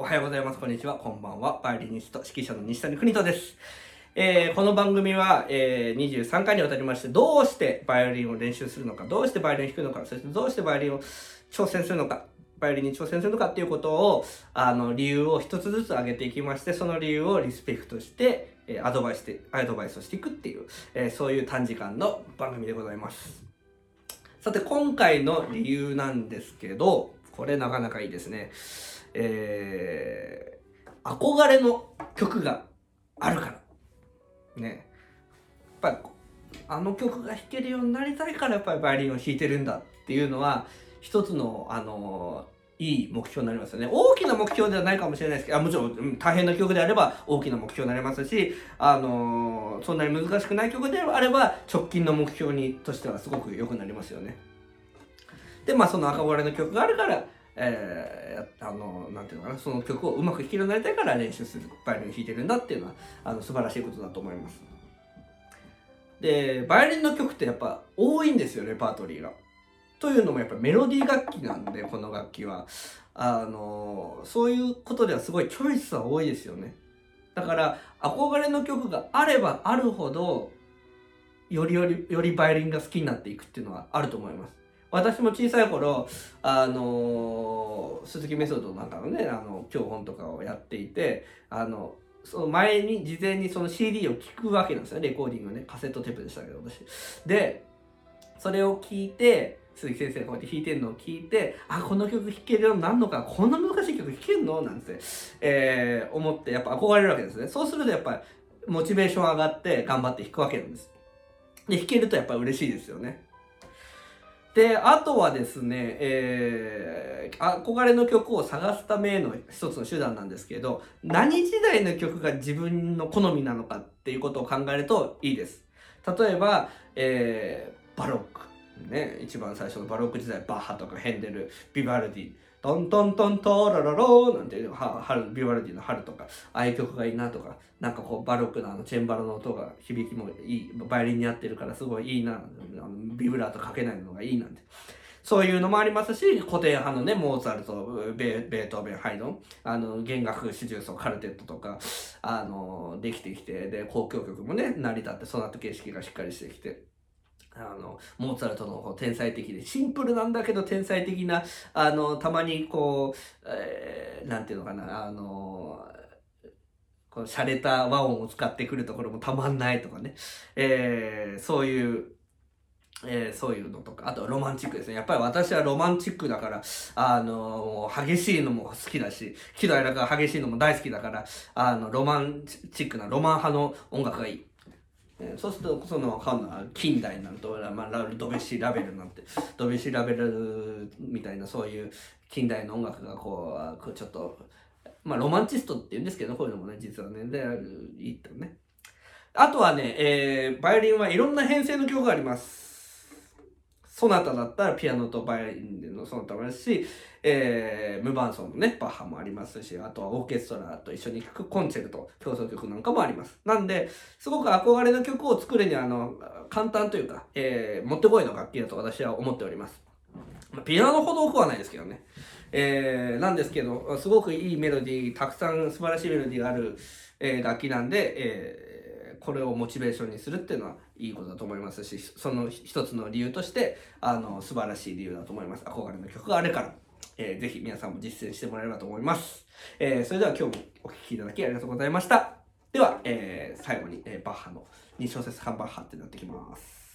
おはようございます。こんにちは。こんばんは。バイオリニスト、指揮者の西谷邦人です。えー、この番組は、えー、23回にわたりまして、どうしてバイオリンを練習するのか、どうしてバイオリンを弾くのか、そしてどうしてバイオリンを挑戦するのか、バイオリンに挑戦するのかっていうことを、あの、理由を一つずつ挙げていきまして、その理由をリスペクトして、え、アドバイスして、アドバイスをしていくっていう、え、そういう短時間の番組でございます。さて、今回の理由なんですけど、これなかなかいいですね。えー、憧れの曲があるから。ね。やっぱり、あの曲が弾けるようになりたいからやっぱりバイオリンを弾いてるんだっていうのは、一つの、あのいい目標になりますよね。大きな目標ではないかもしれないですけど、あもちろん大変な曲であれば大きな目標になりますし、あのそんなに難しくない曲であれば直近の目標にとしてはすごく良くなりますよね。で、まあその憧れの曲があるから、えー、あの、なんていうのかな、その曲をうまく弾けるようになりたいから練習する、バイオリン弾いてるんだっていうのは、あの、素晴らしいことだと思います。で、バイオリンの曲ってやっぱ多いんですよ、レパートリーが。というのもやっぱメロディー楽器なんで、この楽器は。あの、そういうことではすごいチョイスは多いですよね。だから、憧れの曲があればあるほど、よりより、よりバイオリンが好きになっていくっていうのはあると思います。私も小さい頃、あのー、鈴木メソッドなんかのね、あの、教本とかをやっていて、あの、その前に、事前にその CD を聴くわけなんですよ。レコーディングね。カセットテープでしたけど、私。で、それを聞いて、鈴木先生がこうやって弾いてるのを聞いて、あ、この曲弾けるようになるのか、こんな難しい曲弾けるの？なんて、えー、思って、やっぱ憧れるわけですね。そうするとやっぱり、モチベーション上がって頑張って弾くわけなんです。で、弾けるとやっぱ嬉しいですよね。で、あとはですね、えー、憧れの曲を探すための一つの手段なんですけど、何時代の曲が自分の好みなのかっていうことを考えるといいです。例えば、え、ね、一番最初のバロック時代、バッハとかヘンデル、ビバルディ、トントントントロロローなんて春、ビバルディの春とか、ああいう曲がいいなとか、なんかこうバロックのあのチェンバロの音が響きもいい、バイオリンに合ってるからすごいいいな、ビブラートかけないのがいいなんて。そういうのもありますし、古典派のね、モーツァルト、ベベートーベン、ハイドン、あの、弦楽四重奏、カルテットとか、あの、できてきて、で、交響曲もね、成り立って、ソナット形式がしっかりしてきて、あの、モーツァルトの天才的で、シンプルなんだけど天才的な、あの、たまにこう、えー、なんていうのかな、あの、この洒落た和音を使ってくるところもたまんないとかね、えー、そういう、えー、そういうのとか、あとロマンチックですね。やっぱり私はロマンチックだから、あのー、激しいのも好きだし、喜怒哀楽が激しいのも大好きだから、あの、ロマンチックな、ロマン派の音楽がいい。そうするとそのかん近代になると、まあ、ラドベシーラベルなんてドベシーラベルみたいなそういう近代の音楽がこうちょっとまあロマンチストって言うんですけどこういうのもね実はねでいいってね。あとはね、えー、バイオリンはいろんな編成の曲があります。ソナタだったらピアノとバイオリンのソナタもあるし、えー、無伴奏のね、バッハもありますし、あとはオーケストラと一緒に聴くコンチェルト、競争曲なんかもあります。なんで、すごく憧れの曲を作るには、あの、簡単というか、えー、もってこいの楽器だと私は思っております。ピアノほど多くはないですけどね。えー、なんですけど、すごくいいメロディー、たくさん素晴らしいメロディーがある、えー、楽器なんで、えーこれをモチベーションにするっていうのはいいことだと思いますしその一つの理由としてあの素晴らしい理由だと思います。憧れの曲があるから、えー、ぜひ皆さんも実践してもらえればと思います、えー、それでは今日もお聴きいただきありがとうございました。では、えー、最後に、えー、バッハの2小節半バッハってなってきます。